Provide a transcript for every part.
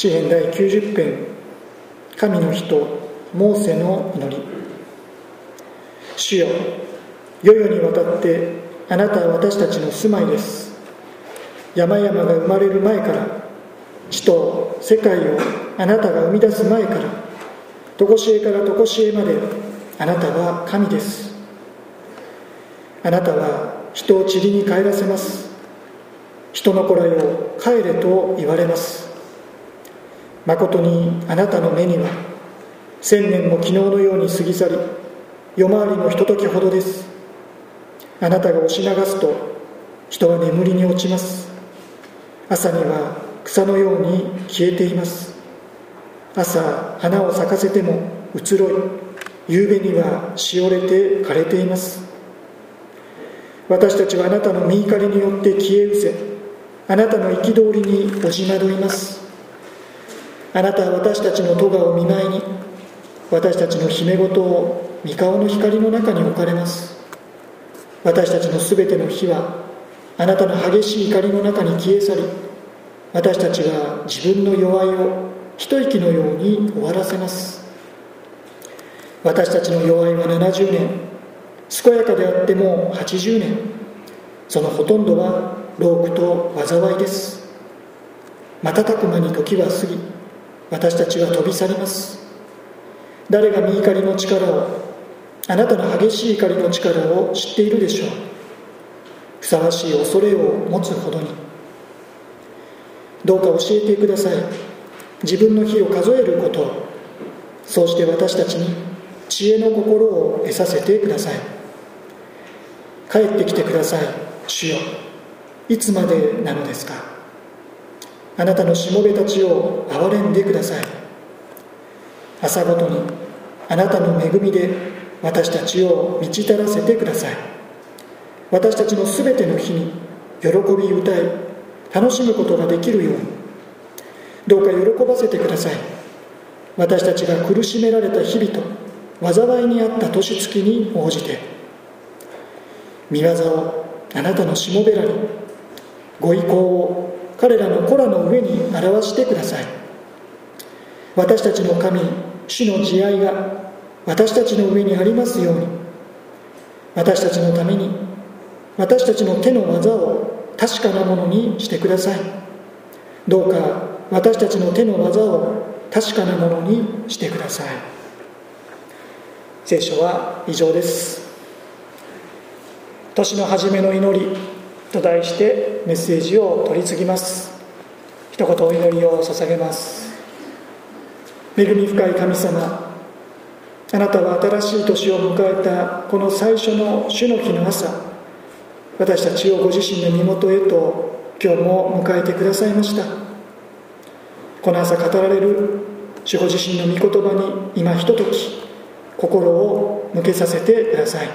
詩編第90編。神の人モーセの祈り。主よ世々にわたってあなたは私たちの住まいです。山々が生まれる前から地と世界をあなたが生み出す前から常しえから常しえまであなたは神です。あなたは人を塵に帰らせます。人の子らよ帰れと言われます。まことにあなたの目には千年も昨日のように過ぎ去り夜回りのひとときほどです。あなたが押し流すと人は眠りに落ちます。朝には草のように消えています。朝花を咲かせても移ろい夕べにはしおれて枯れています。私たちはあなたの身怒りによって消え失せあなたの憤りにおじ惑います。あなたは私たちの咎を見舞いに私たちの姫事を三顔の光の中に置かれます。私たちのすべての火はあなたの激しい怒りの中に消え去り私たちは自分の弱いを一息のように終わらせます。私たちの弱いは70年健やかであっても80年そのほとんどは老苦と災いです。瞬く間に時は過ぎ私たちは飛び去ります。誰が身怒りの力をあなたの激しい怒りの力を知っているでしょう。ふさわしい恐れを持つほどに。どうか教えてください。自分の日を数えることを。そうして私たちに知恵の心を得させてください。帰ってきてください。主よ。いつまでなのですか？あなたのしもべたちを憐れんでください。朝ごとにあなたの恵みで私たちを満ち足らせてください。私たちのすべての日に喜び歌い楽しむことができるように。どうか喜ばせてください。私たちが苦しめられた日々と災いにあった年月に応じて。見業をあなたのしもべらにご意向を彼らの子らの上に表してください。私たちの神主の慈愛が私たちの上にありますように。私たちのために私たちの手の技を確かなものにしてください。どうか私たちの手の技を確かなものにしてください。聖書は以上です。年の初めの祈り。と題してメッセージを取り次ぎます。一言お祈りを捧げます。恵み深い神様あなたは新しい年を迎えたこの最初の主の日の朝私たちをご自身の身元へと今日も迎えてくださいました。この朝語られる主ご自身の御言葉に今ひととき心を向けさせてください。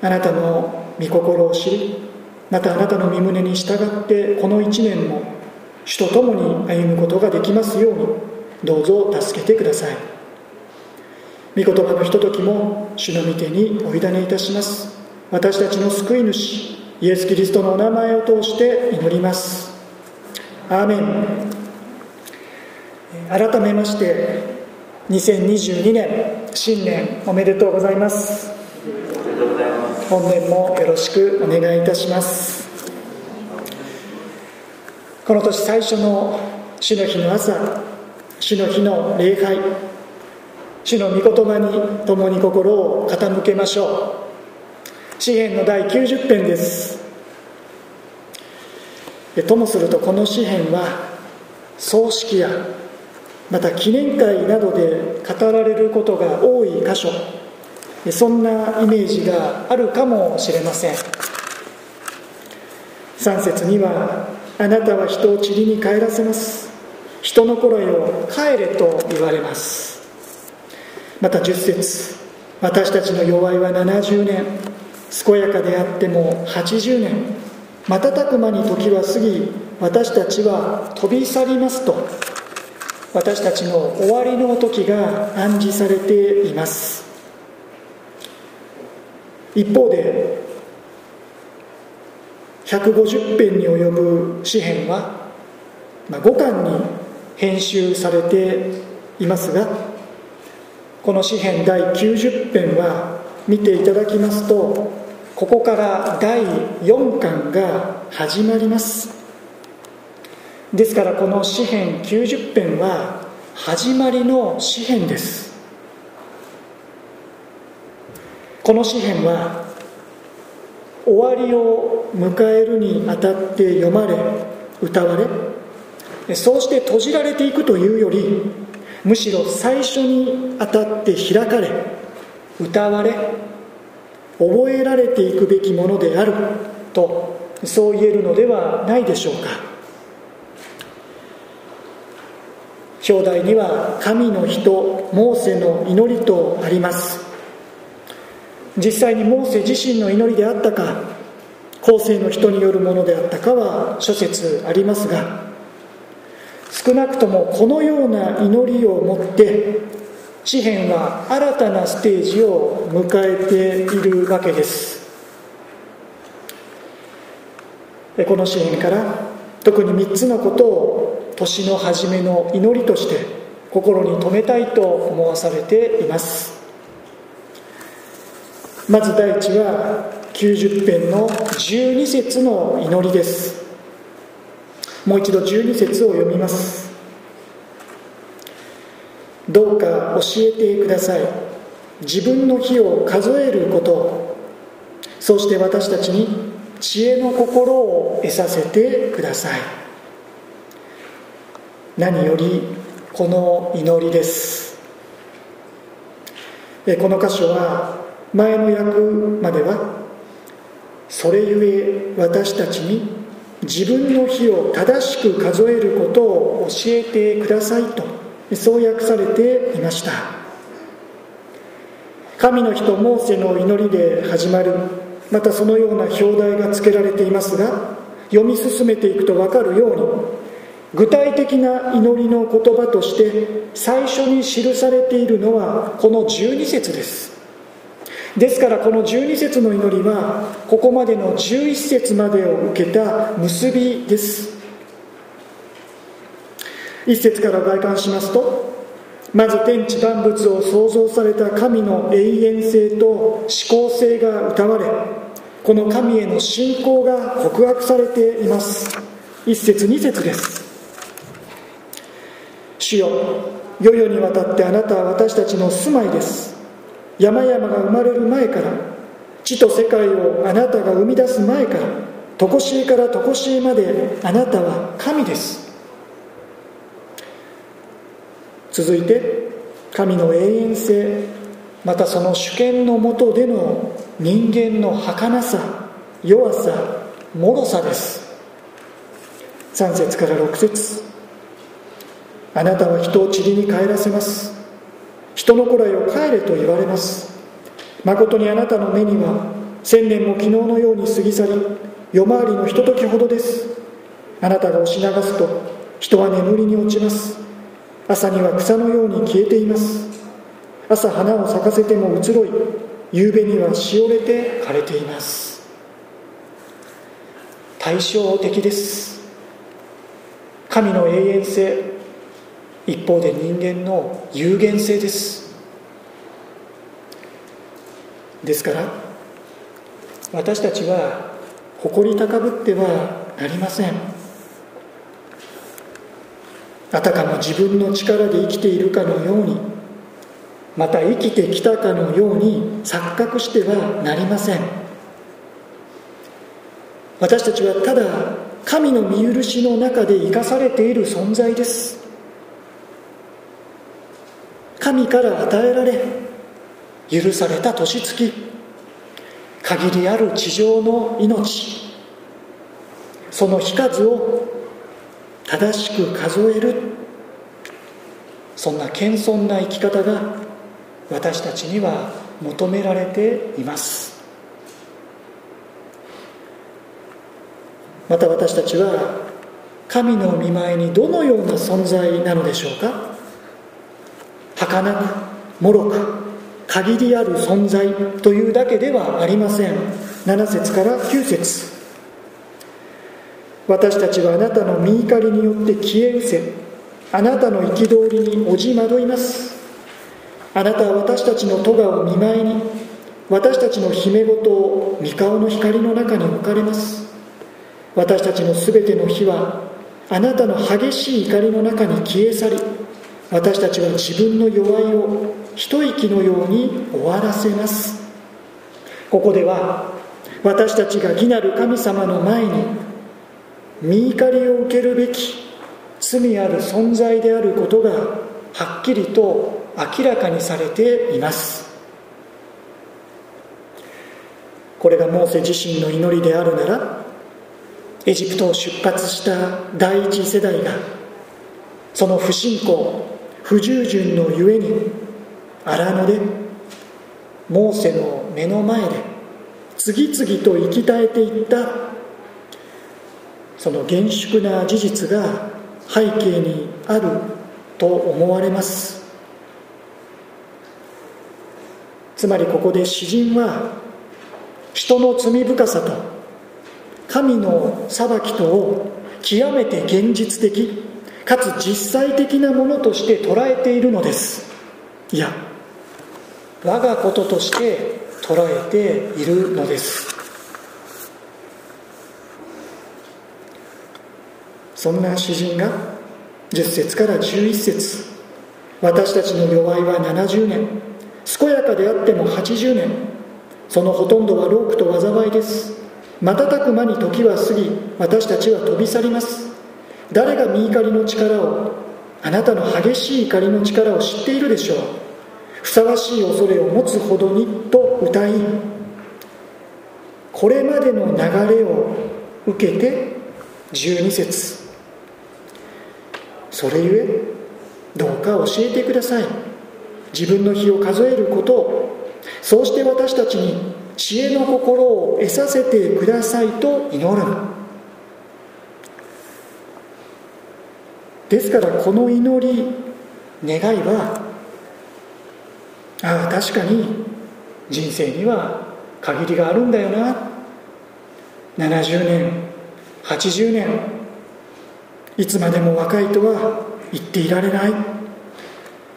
あなたの御心を知りまたあなたの御胸に従ってこの一年も主と共に歩むことができますようにどうぞ助けてください。御言葉のひとときも主の御手にお委ねいたします。私たちの救い主イエス・キリストのお名前を通して祈ります。アーメン。改めまして2022年新年おめでとうございます。本年もよろしくお願いいたします。この年最初の主の日の朝主の日の礼拝主の御言葉に共に心を傾けましょう。詩篇の第90編です。ともするとこの詩篇は葬式やまた記念会などで語られることが多い箇所。そんなイメージがあるかもしれません。3節には「あなたは人を塵に帰らせます」「人の頃よ帰れ」と言われます。また10節私たちの弱いは70年。健やかであっても80年。瞬く間に時は過ぎ私たちは飛び去りますと。私たちの終わりの時が暗示されています。一方で150編に及ぶ詩篇は、ま、5巻に編集されていますがこの詩編第90編は見ていただきますとここから第4巻が始まります。ですからこの詩編90編は始まりの詩編です。この詩篇は終わりを迎えるにあたって読まれ歌われそうして閉じられていくというよりむしろ最初にあたって開かれ歌われ覚えられていくべきものであるとそう言えるのではないでしょうか。表題には「神の人モーセの祈り」とあります。実際にモーセ自身の祈りであったか後世の人によるものであったかは諸説ありますが少なくともこのような祈りをもって詩篇は新たなステージを迎えているわけです。この詩篇から特に3つのことを年の初めの祈りとして心に留めたいと思わされています。まず第一は90編の12節の祈りです。もう一度12節を読みます。どうか教えてください。自分の日を数えること。そして私たちに知恵の心を得させてください。何よりこの祈りです。この箇所は前の訳まではそれゆえ私たちに自分の日を正しく数えることを教えてくださいとそう訳されていました。神の人モーセの祈りで始まるまたそのような表題が付けられていますが読み進めていくと分かるように具体的な祈りの言葉として最初に記されているのはこの12節です。ですからこの12節の祈りはここまでの11節までを受けた結びです。1節から外観しますとまず天地万物を創造された神の永遠性と思考性が歌われこの神への信仰が告白されています。1節2節です。主よ世々にわたってあなたは私たちの住まいです。山々が生まれる前から地と世界をあなたが生み出す前から常しえから常しえまであなたは神です。続いて神の永遠性またその主権のもとでの人間の儚さ弱さ脆さです。3節から6節。あなたは人を塵に帰らせます。人の子らよ帰れと言われます。誠にあなたの目には千年も昨日のように過ぎ去り夜回りのひとときほどです。あなたが押し流すと人は眠りに落ちます。朝には草のように消えています。朝花を咲かせても移ろい夕べにはしおれて枯れています。対照的です。神の永遠性一方で人間の有限性です。ですから私たちは誇り高ぶってはなりません。あたかも自分の力で生きているかのようにまた生きてきたかのように錯覚してはなりません。私たちはただ神の見許しの中で生かされている存在です。神から与えられ許された年月。限りある地上の命。その日数を正しく数える。そんな謙遜な生き方が私たちには求められています。また私たちは神の見舞いにどのような存在なのでしょうか？儚く脆く限りある存在というだけではありません。7節から9節。私たちはあなたの身怒りによって消え失せ。あなたの憤りにおじ惑います。あなたは私たちの咎を見舞いに。私たちの姫事を御顔の光の中に置かれます。私たちのすべての火はあなたの激しい怒りの中に消え去り私たちは自分の弱いを一息のように終わらせます。ここでは私たちが義なる神様の前に見怒りを受けるべき罪ある存在であることがはっきりと明らかにされています。これがモーセ自身の祈りであるならエジプトを出発した第一世代がその不信仰不従順のゆえに荒野でモーセの目の前で次々と生き絶えていったその厳粛な事実が背景にあると思われます。つまりここで詩人は人の罪深さと神の裁きとを極めて現実的。かつ実際的なものとして捉えているのです。いや我がこととして捉えているのです。そんな詩人が10節から11節。私たちの弱いは70年。健やかであっても80年。そのほとんどは労苦と災いです。瞬く間に時は過ぎ私たちは飛び去ります。誰が身怒りの力をあなたの激しい怒りの力を知っているでしょう。ふさわしい恐れを持つほどにと歌いこれまでの流れを受けて12節。それゆえどうか教えてください。自分の日を数えることを。そうして私たちに知恵の心を得させてくださいと祈る。ですからこの祈り願いはああ確かに人生には限りがあるんだよな。70年80年いつまでも若いとは言っていられない。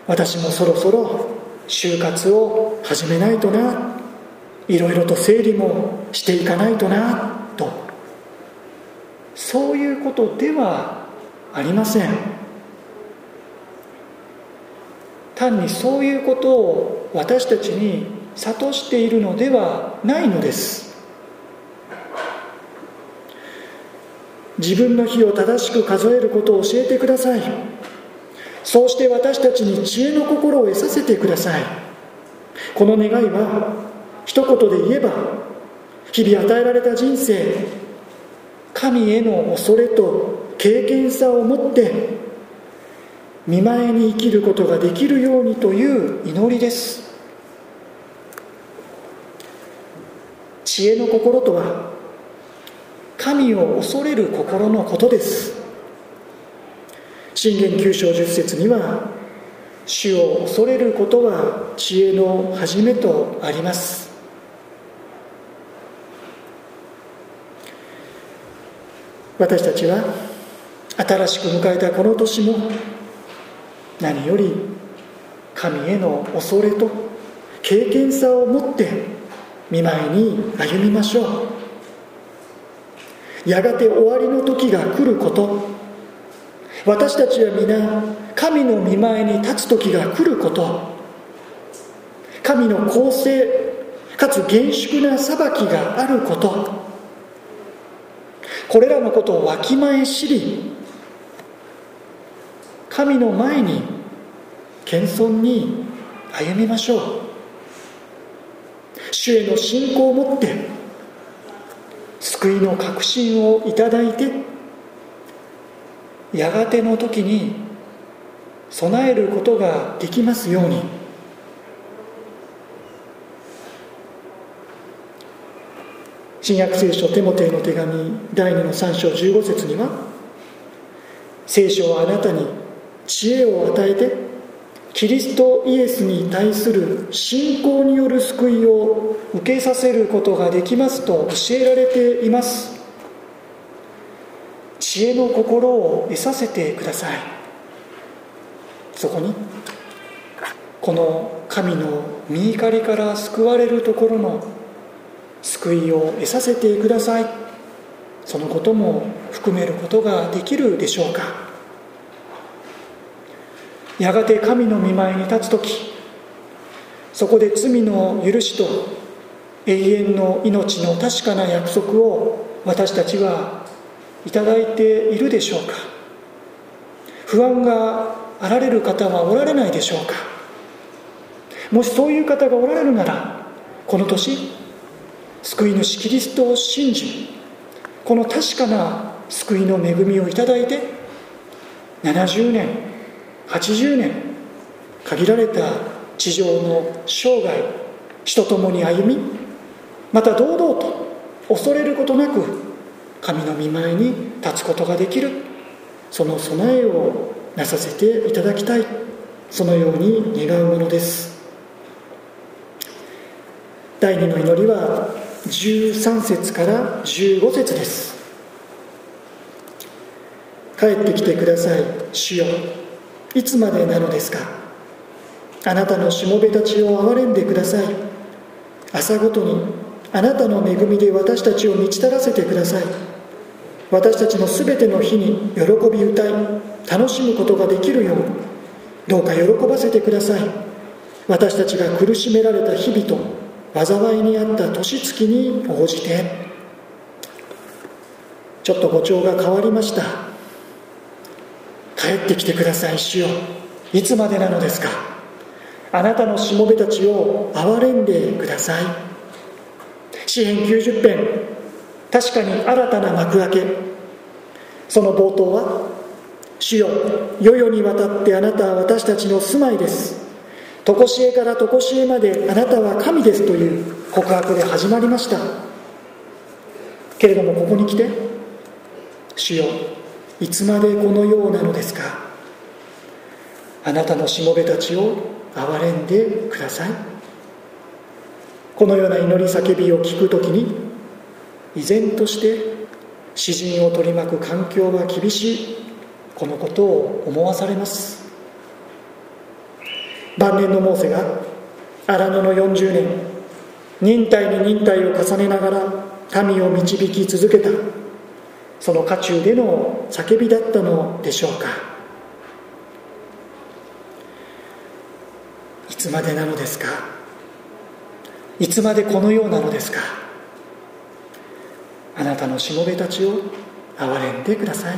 私もそろそろ就活を始めないとな。いろいろと整理もしていかないとな。と。そういうことではありません。単にそういうことを私たちに諭しているのではないのです。自分の日を正しく数えることを教えてください。そうして私たちに知恵の心を得させてください。この願いは一言で言えば日々与えられた人生神への恐れと経験さを持って見舞いに生きることができるようにという祈りです。知恵の心とは神を恐れる心のことです。信玄九章十節には主を恐れることは知恵の始めとあります。私たちは新しく迎えたこの年も何より神への恐れと経験さを持って見舞いに歩みましょう。やがて終わりの時が来ること。私たちは皆神の見舞いに立つ時が来ること。神の公正かつ厳粛な裁きがあること。これらのことをわきまえ知り神の前に謙遜に歩みましょう。主への信仰を持って救いの確信をいただいてやがての時に備えることができますように。新約聖書テモテへの手紙第2の3章15節には聖書はあなたに知恵を与えてキリストイエスに対する信仰による救いを受けさせることができますと教えられています。知恵の心を得させてください。そこにこの神の御怒りから救われるところの救いを得させてください。そのことも含めることができるでしょうか。やがて神の見舞いに立つ時そこで罪の許しと永遠の命の確かな約束を私たちはいただいているでしょうか。不安があられる方はおられないでしょうか。もしそういう方がおられるならこの年救い主キリストを信じこの確かな救いの恵みをいただいて70年80年限られた地上の生涯人ともに歩みまた堂々と恐れることなく神の御前に立つことができる。その備えをなさせていただきたい。そのように願うものです。第二の祈りは13節から15節です。帰ってきてください主よ。いつまでなのですか？あなたのしもべたちを憐れんでください。朝ごとにあなたの恵みで私たちを満ち足らせてください。私たちのすべての日に喜び歌い楽しむことができるようどうか喜ばせてください。私たちが苦しめられた日々と災いにあった年月に応じて。ちょっと語調が変わりました。帰ってきてください主よ。いつまでなのですか？あなたのしもべたちを憐れんでください。詩編90編。確かに新たな幕開け。その冒頭は「主よ世々にわたってあなたは私たちの住まいです」常しえから常しえまであなたは神ですという告白で始まりました。けれどもここに来て主よいつまでこのようなのですか？あなたのしもべたちを憐れんでください。このような祈り叫びを聞くときに依然として詩人を取り巻く環境は厳しい。このことを思わされます。晩年のモーセが荒野の40年忍耐に忍耐を重ねながら民を導き続けた。その渦中での叫びだったのでしょうか。いつまでなのですか？いつまでこのようなのですか？あなたのしもべたちを憐れんでください。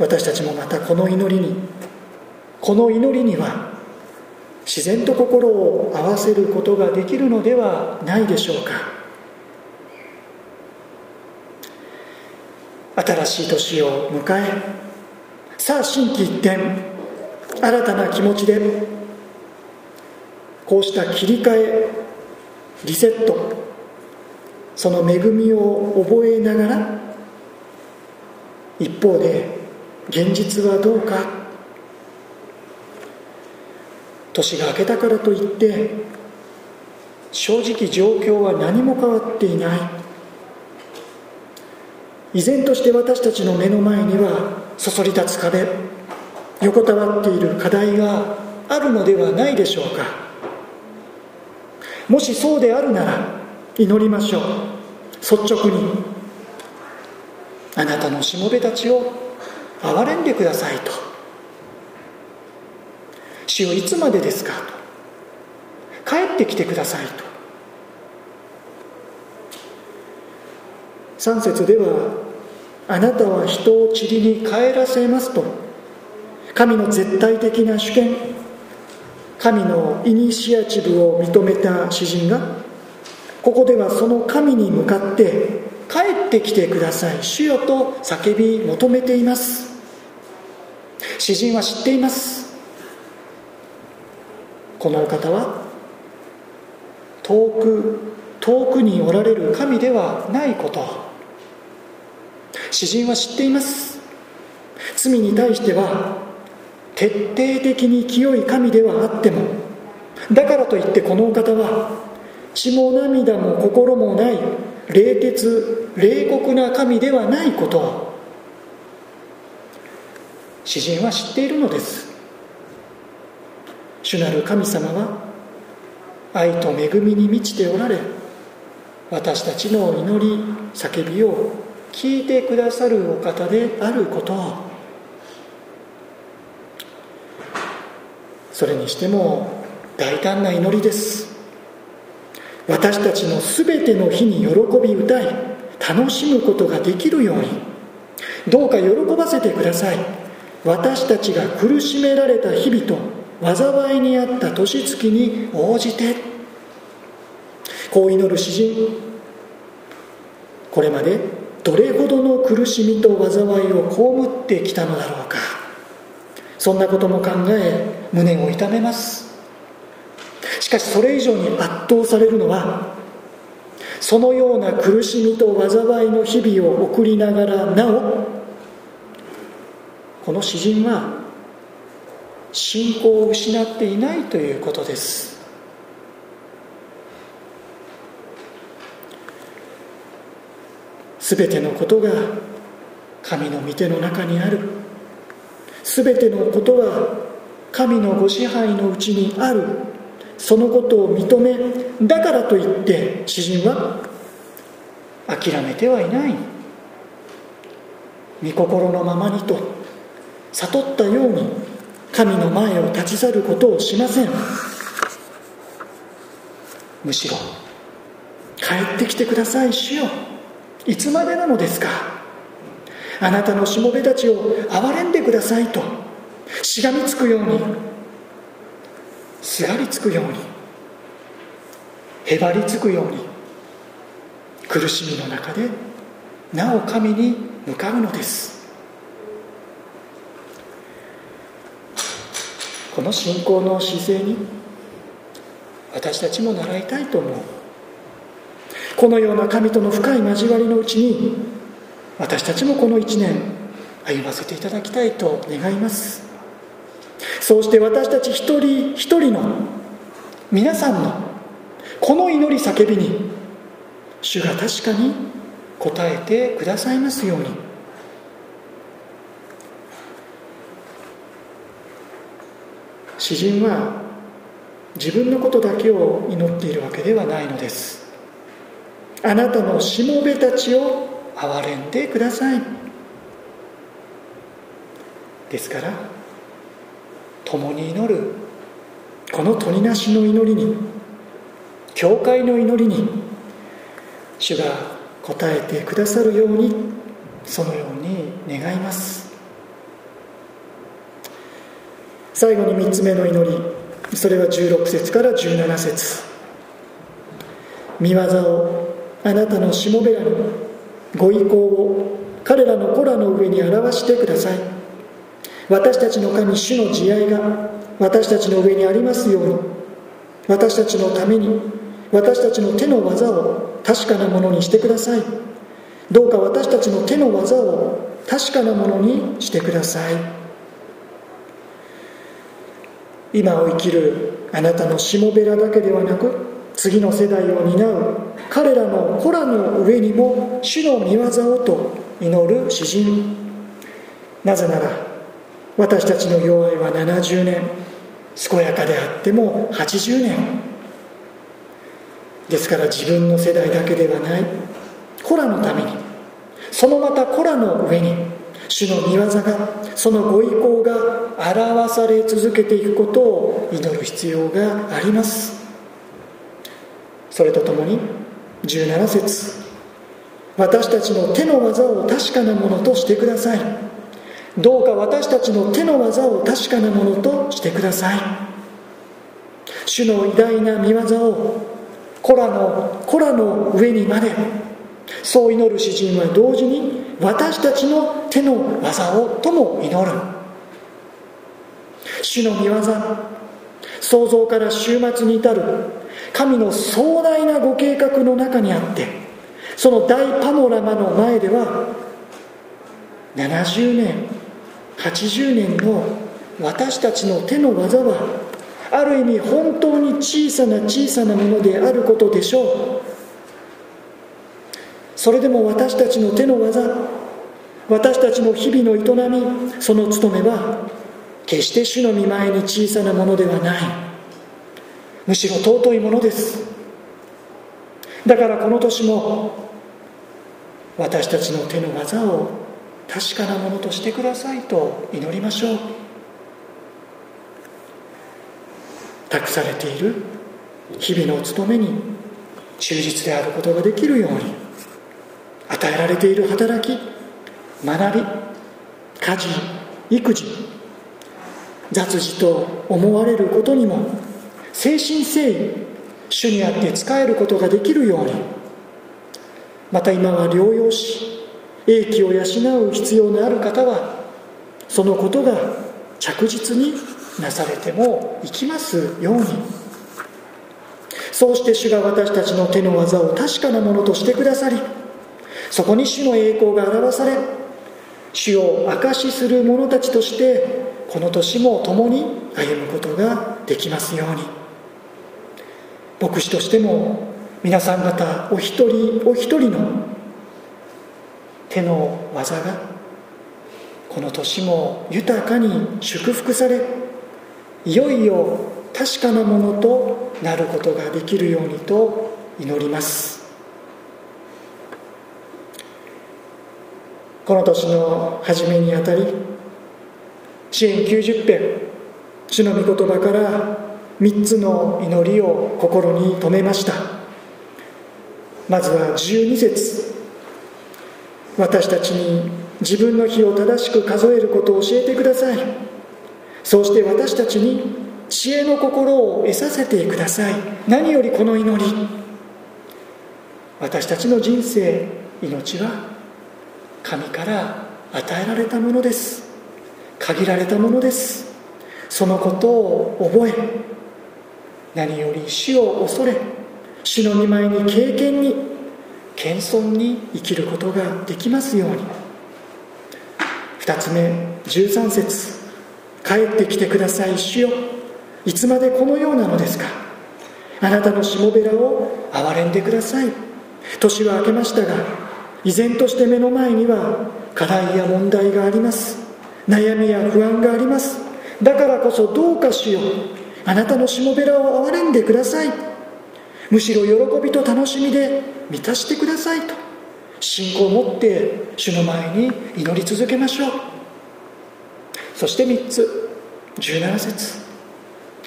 私たちもまたこの祈りにこの祈りには自然と心を合わせることができるのではないでしょうか。新しい年を迎えさあ心機一転新たな気持ちでこうした切り替えリセットその恵みを覚えながら一方で現実はどうか年が明けたからといって正直状況は何も変わっていない。依然として私たちの目の前にはそそり立つ壁横たわっている課題があるのではないでしょうか。もしそうであるなら祈りましょう。率直にあなたのしもべたちを憐れんでくださいと。主よいつまでですかと。帰ってきてくださいと。3節ではあなたは人を塵に帰らせますと。神の絶対的な主権。神のイニシアチブを認めた詩人がここではその神に向かって帰ってきてください。主よと叫び求めています。詩人は知っています。このお方は遠く遠くにおられる神ではないこと。詩人は知っています。罪に対しては徹底的に清い神ではあってもだからといってこのお方は血も涙も心もない冷徹冷酷な神ではないことを詩人は知っているのです。主なる神様は愛と恵みに満ちておられ私たちの祈り叫びを聞いてくださるお方であること。をそれにしても大胆な祈りです。私たちの全ての日に喜び歌い楽しむことができるように。どうか喜ばせてください。私たちが苦しめられた日々と災いにあった年月に応じて。こう祈る詩人。これまでどれほどの苦しみと災いを被ってきたのだろうか。そんなことも考え胸を痛めます。しかしそれ以上に圧倒されるのはそのような苦しみと災いの日々を送りながらなおこの詩人は信仰を失っていないということです。全てのことが神の御手の中にある。全てのことは神のご支配のうちにある。そのことを認めだからといって詩人は諦めてはいない。御心のままにと悟ったように神の前を立ち去ることをしません。むしろ帰ってきてください主よ。いつまでなのですか？あなたのしもべたちを憐れんでくださいとしがみつくようにすがりつくようにへばりつくように苦しみの中でなお神に向かうのです。この信仰の姿勢に私たちも習いたいと思う。このような神との深い交わりのうちに私たちもこの1年歩ませていただきたいと願います。そうして私たち一人一人の皆さんのこの祈り叫びに主が確かに応えてくださいますように。詩人は自分のことだけを祈っているわけではないのです。あなたのしもべたちを憐れんでください。ですから共に祈る。この鳥なしの祈りに教会の祈りに主が応えてくださるようにそのように願います。最後に3つ目の祈り。それは16節から17節。見業をあなたのしもべらのご意向を彼らの子らの上に表してください。私たちの神主の慈愛が私たちの上にありますように私たちのために私たちの手の技を確かなものにしてください。どうか私たちの手の技を確かなものにしてください。今を生きるあなたのしもべらだけではなく次の世代を担う彼らの子らの上にも主の御業をと祈る詩人。なぜなら私たちの弱いは70年。健やかであっても80年。ですから自分の世代だけではない。子らのために。そのまた子らの上に主の御業がそのご意向が表され続けていくことを祈る必要があります。それとともに17節。私たちの手の技を確かなものとしてください。どうか私たちの手の技を確かなものとしてください。主の偉大な見業を子らの子らの上にまでそう祈る詩人は同時に私たちの手の技をとも祈る。主の見業創造から終末に至る神の壮大なご計画の中にあってその大パノラマの前では70年80年の私たちの手の技はある意味本当に小さな小さなものであることでしょう。それでも私たちの手の技私たちの日々の営みその務めは決して主の見前に小さなものではない。むしろ尊いものです。だからこの年も私たちの手の技を確かなものとしてくださいと祈りましょう。託されている日々の務めに忠実であることができるように与えられている働き学び家事育児雑事と思われることにも誠心誠意主にあって使えることができるようにまた今は療養し英気を養う必要のある方はそのことが着実になされてもいきますように。そうして主が私たちの手の技を確かなものとしてくださりそこに主の栄光が表され主を証しする者たちとしてこの年も共に歩むことができますように。牧師としても皆さん方お一人お一人の手の技がこの年も豊かに祝福されいよいよ確かなものとなることができるようにと祈ります。この年の初めにあたり支援90編主の御言葉から3つの祈りを心に留めました。まずは12節。私たちに自分の日を正しく数えることを教えてください。そして私たちに知恵の心を得させてください。何よりこの祈り。私たちの人生命は神から与えられたものです。限られたものです。そのことを覚え何より主を恐れ主の御前に経験に謙遜に生きることができますように。2つ目13節帰ってきてください主よ。いつまでこのようなのですか。あなたのしもべらを憐れんでください。年は明けましたが依然として目の前には課題や問題があります。悩みや不安があります。だからこそどうかしよ。うあなたのしもべらを憐れんでください。むしろ喜びと楽しみで満たしてくださいと。信仰を持って主の前に祈り続けましょう。そして3つ。17節。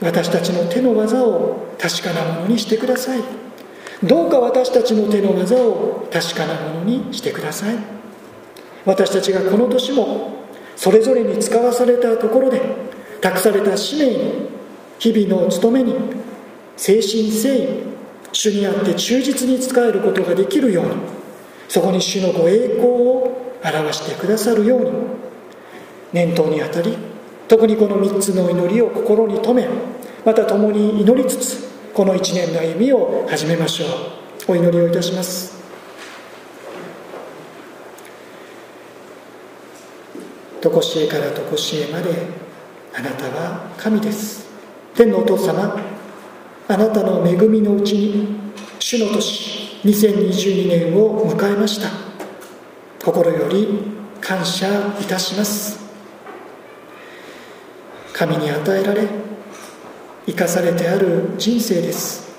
私たちの手の技を確かなものにしてください。どうか私たちの手の技を確かなものにしてください。私たちがこの年もそれぞれに使わされたところで託された使命に日々の務めに誠心誠意主にあって忠実に使えることができるようにそこに主のご栄光を表してくださるように念頭にあたり特にこの3つの祈りを心に留めまた共に祈りつつこの1年の歩みを始めましょう。お祈りをいたします。常しえから常しえまであなたは神です。天のお父様あなたの恵みのうちに主の年2022年を迎えました。心より感謝いたします。神に与えられ生かされてある人生です。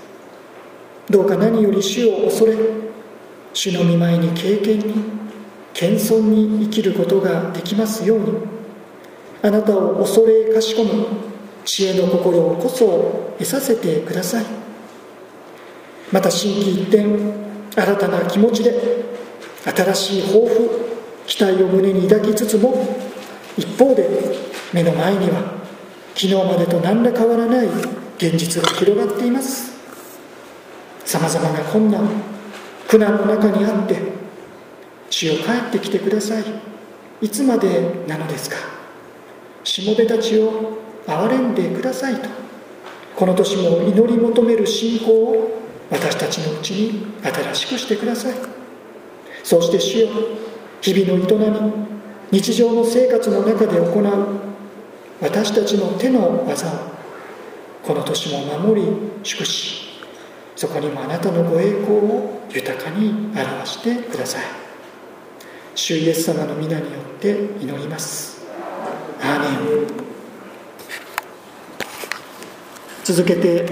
どうか何より主を恐れ主の御前に経験に謙遜に生きることができますように。あなたを恐れかしこむ。知恵の心をこそ得させてください。また心機一転新たな気持ちで新しい抱負期待を胸に抱きつつも一方で目の前には昨日までと何ら変わらない現実が広がっています。さまざまな困難苦難の中にあって主よ帰ってきてください。いつまでなのですか。しもべたちを憐れんでくださいと。この年も祈り求める信仰を私たちのうちに新しくしてください。そして主よ日々の営み日常の生活の中で行う私たちの手の技をこの年も守り祝しそこにもあなたのご栄光を豊かに表してください。主イエス様の皆によって祈ります。アーメン。続けて